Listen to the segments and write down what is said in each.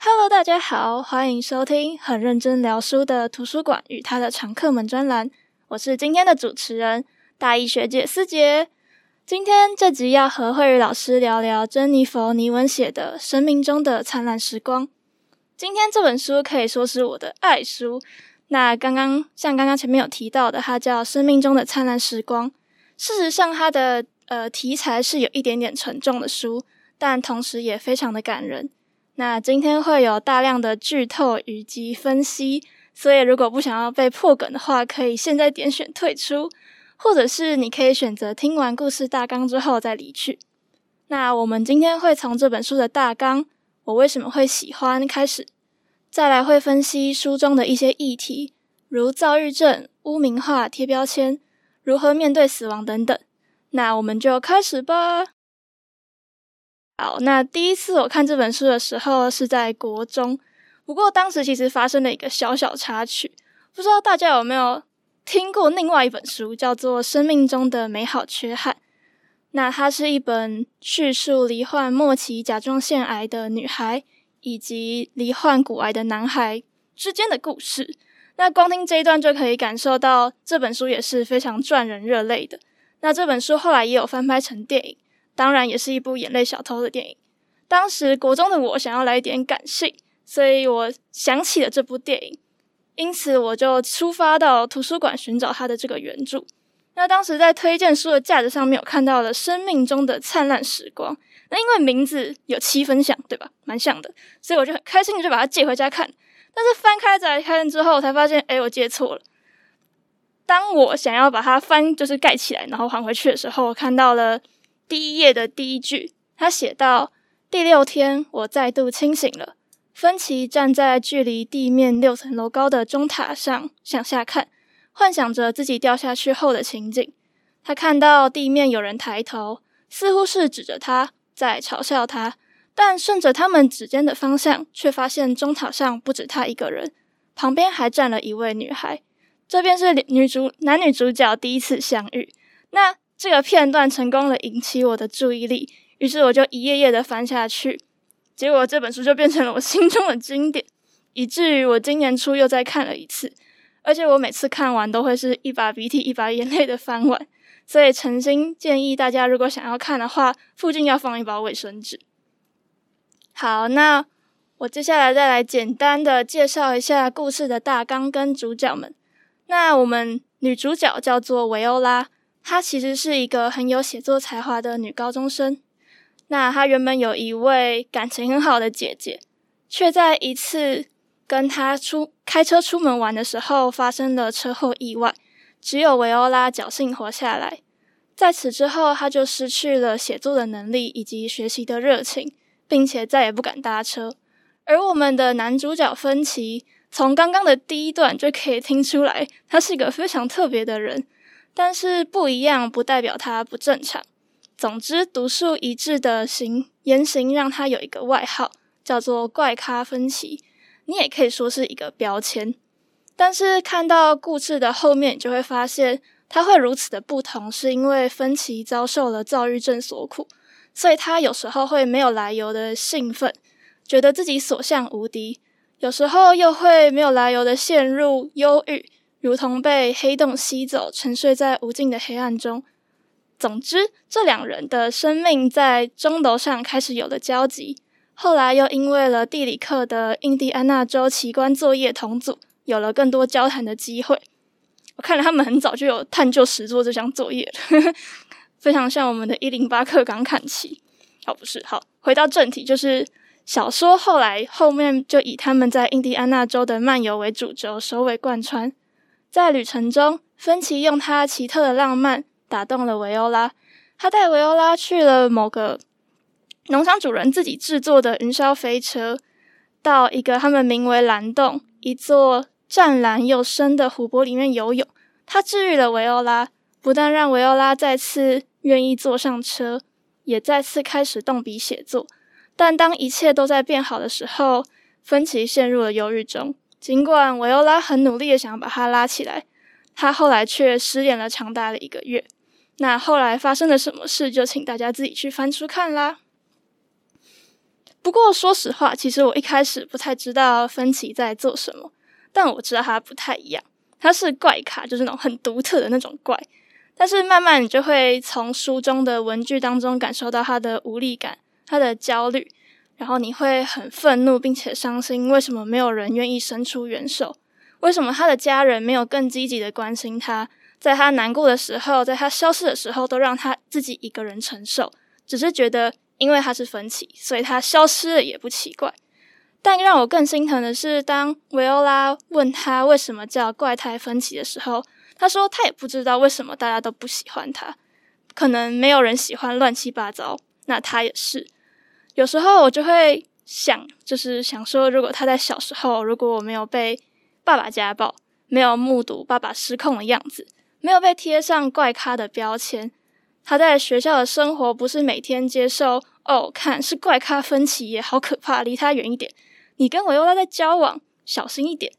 Hello，大家好，欢迎收听很认真聊书的图书馆与他的常客们专栏。我是今天的主持人，大一学姐思杰。今天这集要和慧宇老师聊聊珍妮佛·尼文写的《生命中的灿烂时光》。今天这本书可以说是我的爱书。那刚刚像刚刚前面有提到的，它叫《生命中的灿烂时光》。事实上，它的呃题材是有一点点沉重的书，但同时也非常的感人。那今天会有大量的剧透以及分析，所以如果不想要被破梗的话，可以现在点选退出，或者是你可以选择听完故事大纲之后再离去。那我们今天会从这本书的大纲，我为什么会喜欢开始。再来会分析书中的一些议题，如躁郁症、污名化、贴标签、如何面对死亡等等。那我们就开始吧。好，那第一次我看这本书的时候是在国中，不过当时其实发生了一个小小插曲，不知道大家有没有听过另外一本书，叫做《生命中的美好缺憾》。那它是一本叙述罹患末期甲状腺癌的女孩。以及罹患骨癌的男孩之间的故事，那光听这一段就可以感受到这本书也是非常赚人热泪的。那这本书后来也有翻拍成电影，当然也是一部眼泪小偷的电影。当时国中的我想要来一点感性，所以我想起了这部电影，因此我就出发到图书馆寻找它的这个原著。那当时在推荐书的架子上面有看到了《生命中的灿烂时光》。那因为名字有七分像，对吧？蛮像的，所以我就很开心的就把它借回家看。但是翻开再看之后，才发现，哎，我借错了。当我想要把它翻，就是盖起来，然后还回去的时候，我看到了第一页的第一句，他写道：“第六天，我再度清醒了。芬奇站在距离地面六层楼高的钟塔上，向下看，幻想着自己掉下去后的情景。他看到地面有人抬头，似乎是指着他。”在嘲笑他，但顺着他们指尖的方向，却发现钟塔上不止他一个人，旁边还站了一位女孩。这便是女主男女主角第一次相遇。那这个片段成功的引起我的注意力，于是我就一页页的翻下去，结果这本书就变成了我心中的经典，以至于我今年初又再看了一次，而且我每次看完都会是一把鼻涕一把眼泪的翻完。所以，诚心建议大家，如果想要看的话，附近要放一包卫生纸。好，那我接下来再来简单的介绍一下故事的大纲跟主角们。那我们女主角叫做维欧拉，她其实是一个很有写作才华的女高中生。那她原本有一位感情很好的姐姐，却在一次跟她出开车出门玩的时候发生了车祸意外。只有维欧拉侥幸活下来，在此之后，她就失去了写作的能力以及学习的热情，并且再也不敢搭车。而我们的男主角芬奇，从刚刚的第一段就可以听出来，他是一个非常特别的人。但是不一样不代表他不正常。总之，独树一帜的行言行让他有一个外号，叫做“怪咖芬奇”。你也可以说是一个标签。但是看到故事的后面，你就会发现他会如此的不同，是因为芬奇遭受了躁郁症所苦，所以他有时候会没有来由的兴奋，觉得自己所向无敌；有时候又会没有来由的陷入忧郁，如同被黑洞吸走，沉睡在无尽的黑暗中。总之，这两人的生命在钟楼上开始有了交集，后来又因为了地理课的印第安纳州奇观作业同组。有了更多交谈的机会，我看了他们很早就有探究实作这项作业了，非常像我们的一零八课纲看齐。好，不是，好，回到正题，就是小说后来后面就以他们在印第安纳州的漫游为主轴，首尾贯穿。在旅程中，芬奇用他奇特的浪漫打动了维欧拉，他带维欧拉去了某个农场主人自己制作的云霄飞车。到一个他们名为蓝洞，一座湛蓝又深的湖泊里面游泳。他治愈了维欧拉，不但让维欧拉再次愿意坐上车，也再次开始动笔写作。但当一切都在变好的时候，芬奇陷入了忧郁中。尽管维欧拉很努力的想把他拉起来，他后来却失联了长达了一个月。那后来发生了什么事，就请大家自己去翻书看啦。不过说实话，其实我一开始不太知道芬奇在做什么，但我知道他不太一样，他是怪咖，就是那种很独特的那种怪。但是慢慢你就会从书中的文具当中感受到他的无力感，他的焦虑。然后你会很愤怒，并且伤心。为什么没有人愿意伸出援手？为什么他的家人没有更积极的关心他？在他难过的时候，在他消失的时候，都让他自己一个人承受。只是觉得，因为他是芬奇，所以他消失了也不奇怪。但让我更心疼的是，当维欧拉问他为什么叫怪胎芬奇的时候，他说他也不知道为什么大家都不喜欢他。可能没有人喜欢乱七八糟，那他也是。有时候我就会想，就是想说，如果他在小时候，如果我没有被爸爸家暴，没有目睹爸爸失控的样子，没有被贴上怪咖的标签，他在学校的生活不是每天接受哦，看是怪咖芬奇也好可怕，离他远一点。你跟维欧拉在交往，小心一点。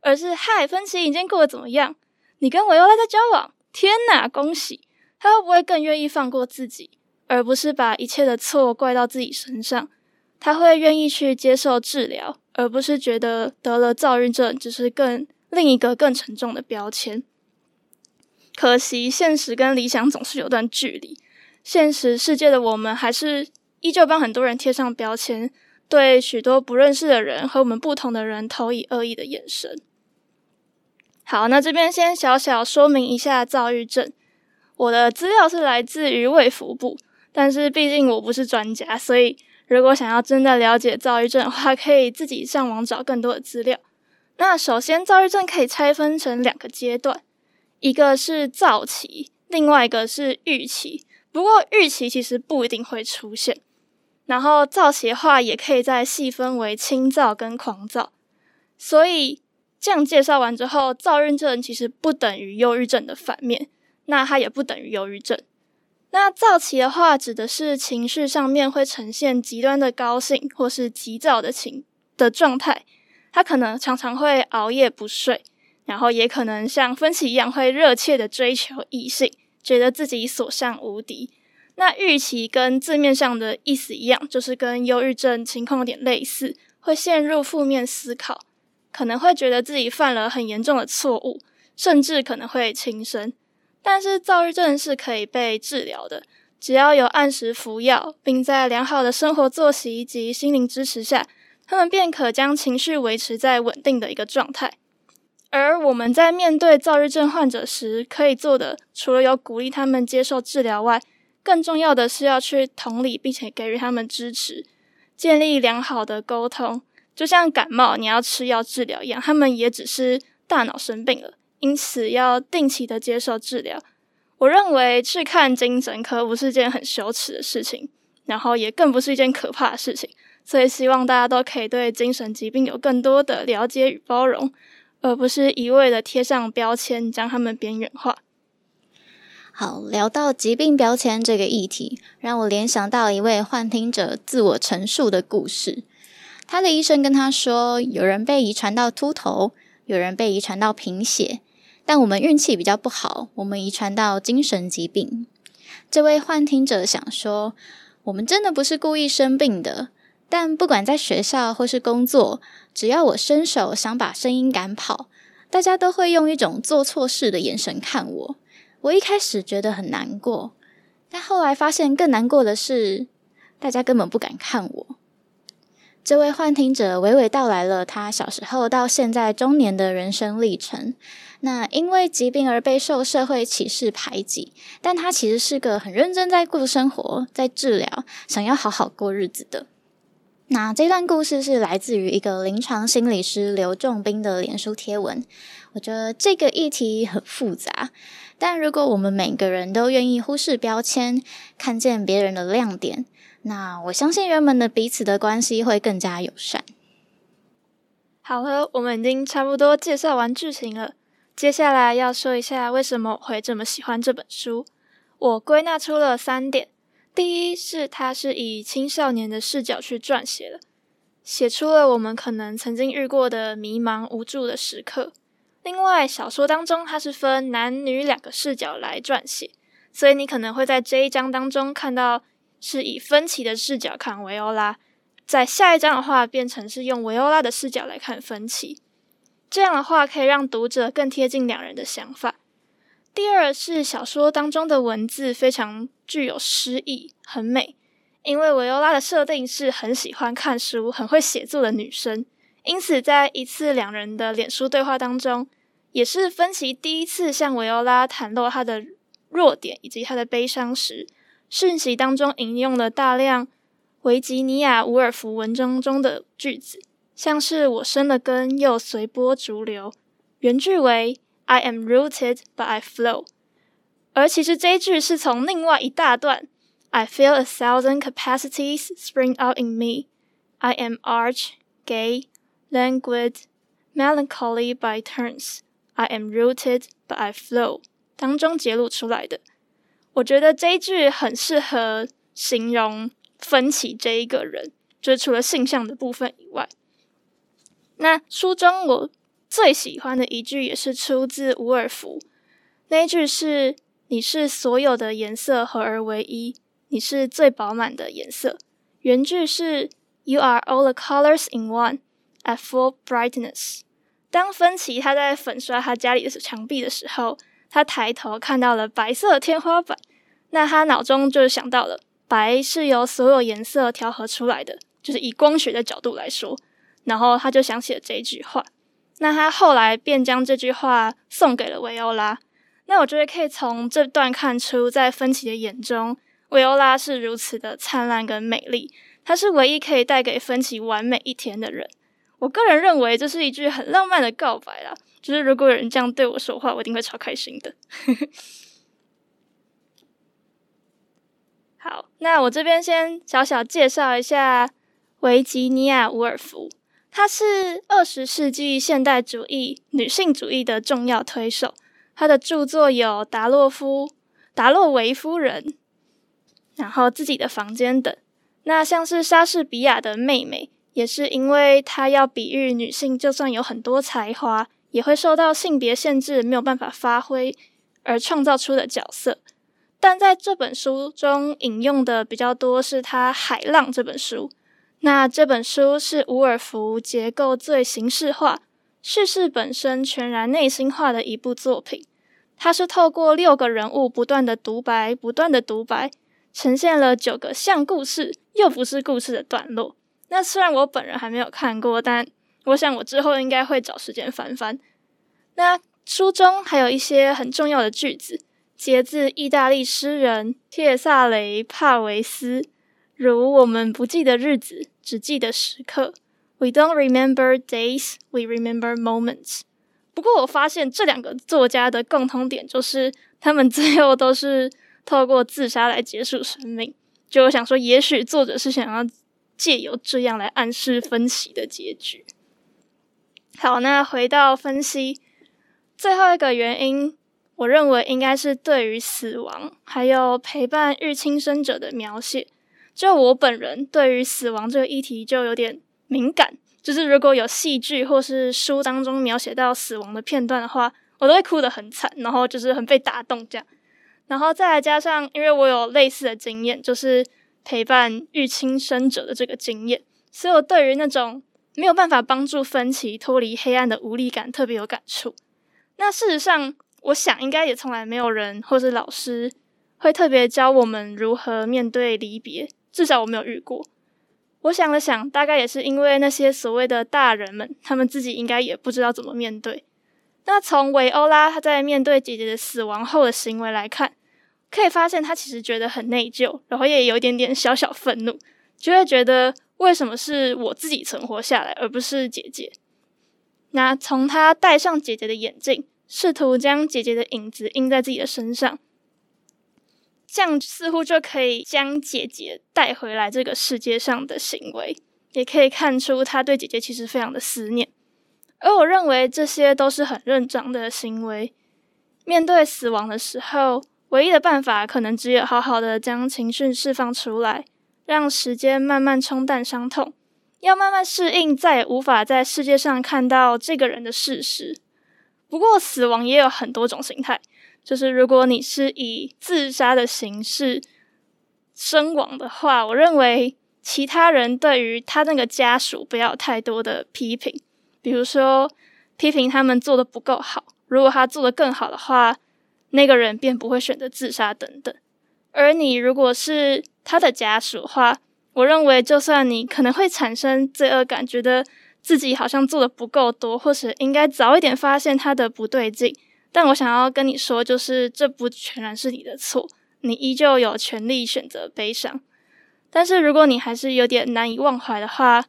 而是嗨，芬奇，你今天过得怎么样？你跟维欧拉在交往，天哪，恭喜！他会不会更愿意放过自己？而不是把一切的错怪到自己身上，他会愿意去接受治疗，而不是觉得得了躁郁症只是更另一个更沉重的标签。可惜现实跟理想总是有段距离，现实世界的我们还是依旧帮很多人贴上标签，对许多不认识的人和我们不同的人投以恶意的眼神。好，那这边先小小说明一下躁郁症，我的资料是来自于卫福部。但是毕竟我不是专家，所以如果想要真的了解躁郁症的话，可以自己上网找更多的资料。那首先，躁郁症可以拆分成两个阶段，一个是躁期，另外一个是郁期。不过郁期其实不一定会出现。然后躁期的话，也可以再细分为轻躁跟狂躁。所以这样介绍完之后，躁郁症其实不等于忧郁症的反面，那它也不等于忧郁症。那躁期的话，指的是情绪上面会呈现极端的高兴或是急躁的情的状态。他可能常常会熬夜不睡，然后也可能像芬奇一样会热切的追求异性，觉得自己所向无敌。那郁期跟字面上的意思一样，就是跟忧郁症情况有点类似，会陷入负面思考，可能会觉得自己犯了很严重的错误，甚至可能会轻生。但是躁郁症是可以被治疗的，只要有按时服药，并在良好的生活作息及心灵支持下，他们便可将情绪维持在稳定的一个状态。而我们在面对躁郁症患者时，可以做的，除了有鼓励他们接受治疗外，更重要的是要去同理，并且给予他们支持，建立良好的沟通。就像感冒，你要吃药治疗一样，他们也只是大脑生病了。因此，要定期的接受治疗。我认为去看精神科不是件很羞耻的事情，然后也更不是一件可怕的事情。所以，希望大家都可以对精神疾病有更多的了解与包容，而不是一味的贴上标签，将他们边缘化。好，聊到疾病标签这个议题，让我联想到一位幻听者自我陈述的故事。他的医生跟他说，有人被遗传到秃头，有人被遗传到贫血。但我们运气比较不好，我们遗传到精神疾病。这位幻听者想说，我们真的不是故意生病的。但不管在学校或是工作，只要我伸手想把声音赶跑，大家都会用一种做错事的眼神看我。我一开始觉得很难过，但后来发现更难过的是，大家根本不敢看我。这位幻听者娓娓道来了他小时候到现在中年的人生历程。那因为疾病而备受社会歧视排挤，但他其实是个很认真在过生活、在治疗、想要好好过日子的。那这段故事是来自于一个临床心理师刘仲斌的脸书贴文。我觉得这个议题很复杂，但如果我们每个人都愿意忽视标签，看见别人的亮点，那我相信人们的彼此的关系会更加友善。好了，我们已经差不多介绍完剧情了。接下来要说一下为什么会这么喜欢这本书。我归纳出了三点：第一是它是以青少年的视角去撰写的，写出了我们可能曾经遇过的迷茫无助的时刻。另外，小说当中它是分男女两个视角来撰写，所以你可能会在这一章当中看到是以芬奇的视角看维欧拉。在下一章的话，变成是用维欧拉的视角来看芬奇，这样的话可以让读者更贴近两人的想法。第二是小说当中的文字非常具有诗意，很美，因为维欧拉的设定是很喜欢看书、很会写作的女生，因此在一次两人的脸书对话当中，也是芬奇第一次向维欧拉袒露她的弱点以及她的悲伤时，讯息当中引用了大量。维吉尼亚·伍尔夫文章中的句子，像是“我生了根，又随波逐流”，原句为 “I am rooted, but I flow”。而其实这一句是从另外一大段 “I feel a thousand capacities spring out in me. I am arch, gay, languid, melancholy by turns. I am rooted, but I flow” 当中揭露出来的。我觉得这一句很适合形容。芬奇这一个人，就是除了性向的部分以外，那书中我最喜欢的一句也是出自伍尔夫，那一句是：“你是所有的颜色合而为一，你是最饱满的颜色。”原句是：“You are all the colors in one, at full brightness。”当芬奇他在粉刷他家里的墙壁的时候，他抬头看到了白色天花板，那他脑中就想到了。白是由所有颜色调和出来的，就是以光学的角度来说。然后他就想起了这一句话，那他后来便将这句话送给了维欧拉。那我觉得可以从这段看出，在芬奇的眼中，维欧拉是如此的灿烂跟美丽，她是唯一可以带给芬奇完美一天的人。我个人认为这是一句很浪漫的告白啦，就是如果有人这样对我说话，我一定会超开心的。好，那我这边先小小介绍一下维吉尼亚·伍尔夫，她是二十世纪现代主义女性主义的重要推手。她的著作有《达洛夫》《达洛维夫人》，然后《自己的房间》等。那像是莎士比亚的妹妹，也是因为她要比喻女性，就算有很多才华，也会受到性别限制，没有办法发挥而创造出的角色。但在这本书中引用的比较多是他《海浪》这本书。那这本书是伍尔夫结构最形式化、叙事本身全然内心化的一部作品。它是透过六个人物不断的独白、不断的独白，呈现了九个像故事又不是故事的段落。那虽然我本人还没有看过，但我想我之后应该会找时间翻翻。那书中还有一些很重要的句子。节自意大利诗人帖萨雷·帕维斯，如我们不记得日子，只记得时刻。We don't remember days, we remember moments。不过我发现这两个作家的共同点就是，他们最后都是透过自杀来结束生命。就我想说，也许作者是想要借由这样来暗示芬奇的结局。好，那回到分析，最后一个原因。我认为应该是对于死亡还有陪伴日轻生者的描写。就我本人对于死亡这个议题就有点敏感，就是如果有戏剧或是书当中描写到死亡的片段的话，我都会哭得很惨，然后就是很被打动这样。然后再来加上，因为我有类似的经验，就是陪伴日轻生者的这个经验，所以我对于那种没有办法帮助芬奇脱离黑暗的无力感特别有感触。那事实上。我想，应该也从来没有人或是老师会特别教我们如何面对离别，至少我没有遇过。我想了想，大概也是因为那些所谓的大人们，他们自己应该也不知道怎么面对。那从维欧拉他在面对姐姐的死亡后的行为来看，可以发现他其实觉得很内疚，然后也有一点点小小愤怒，就会觉得为什么是我自己存活下来，而不是姐姐？那从他戴上姐姐的眼镜。试图将姐姐的影子印在自己的身上，这样似乎就可以将姐姐带回来这个世界上的行为，也可以看出他对姐姐其实非常的思念。而我认为这些都是很认真的行为。面对死亡的时候，唯一的办法可能只有好好的将情绪释放出来，让时间慢慢冲淡伤痛，要慢慢适应再也无法在世界上看到这个人的事实。不过，死亡也有很多种形态，就是如果你是以自杀的形式身亡的话，我认为其他人对于他那个家属不要太多的批评，比如说批评他们做的不够好。如果他做得更好的话，那个人便不会选择自杀等等。而你如果是他的家属的话，我认为就算你可能会产生罪恶感，觉得自己好像做得不够多，或是应该早一点发现他的不对劲，但我想要跟你说，就是这不全然是你的错，你依旧有权利选择悲伤。但是如果你还是有点难以忘怀的话，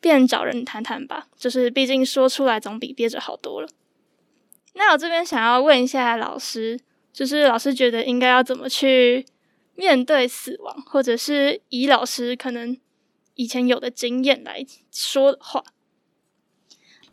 便找人谈谈吧，就是毕竟说出来总比憋着好多了。那我这边想要问一下老师，就是老师觉得应该要怎么去面对死亡，或者是以老师可能以前有的经验来说的话。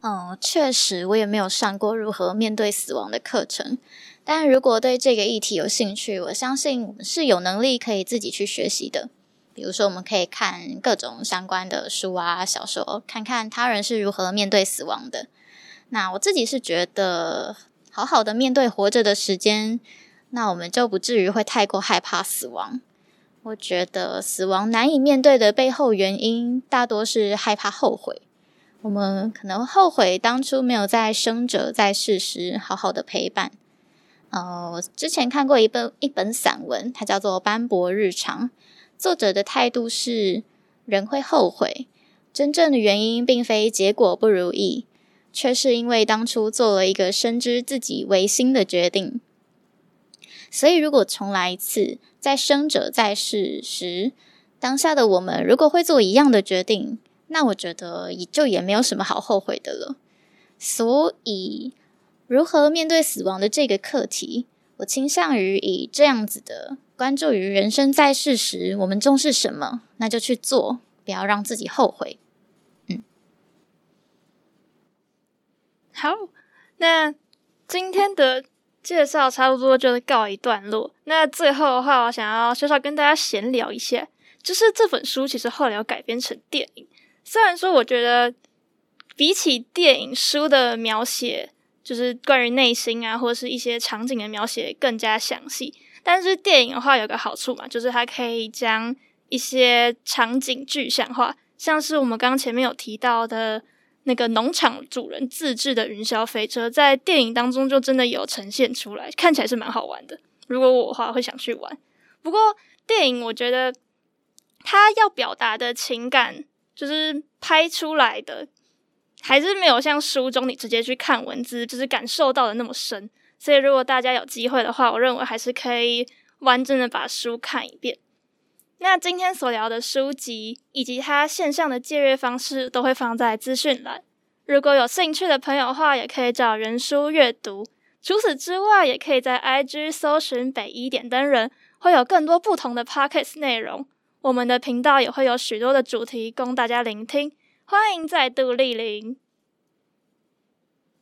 哦，确实，我也没有上过如何面对死亡的课程。但如果对这个议题有兴趣，我相信是有能力可以自己去学习的。比如说，我们可以看各种相关的书啊、小说，看看他人是如何面对死亡的。那我自己是觉得，好好的面对活着的时间，那我们就不至于会太过害怕死亡。我觉得死亡难以面对的背后原因，大多是害怕后悔。我们可能后悔当初没有在生者在世时好好的陪伴。呃，我之前看过一本一本散文，它叫做《斑驳日常》，作者的态度是：人会后悔，真正的原因并非结果不如意。却是因为当初做了一个深知自己违心的决定，所以如果重来一次，在生者在世时，当下的我们如果会做一样的决定，那我觉得也就也没有什么好后悔的了。所以，如何面对死亡的这个课题，我倾向于以这样子的关注于人生在世时我们重视什么，那就去做，不要让自己后悔。嗯好，那今天的介绍差不多就告一段落。那最后的话，我想要稍稍跟大家闲聊一下，就是这本书其实后来有改编成电影。虽然说我觉得比起电影书的描写，就是关于内心啊，或者是一些场景的描写更加详细，但是电影的话有个好处嘛，就是它可以将一些场景具象化，像是我们刚刚前面有提到的。那个农场主人自制的云霄飞车，在电影当中就真的有呈现出来，看起来是蛮好玩的。如果我的话，会想去玩。不过电影我觉得他要表达的情感，就是拍出来的，还是没有像书中你直接去看文字，就是感受到的那么深。所以如果大家有机会的话，我认为还是可以完整的把书看一遍。那今天所聊的书籍以及它线上的借阅方式都会放在资讯栏。如果有兴趣的朋友的话，也可以找人书阅读。除此之外，也可以在 IG 搜寻北一点灯人，会有更多不同的 pocket 内容。我们的频道也会有许多的主题供大家聆听，欢迎再度莅临。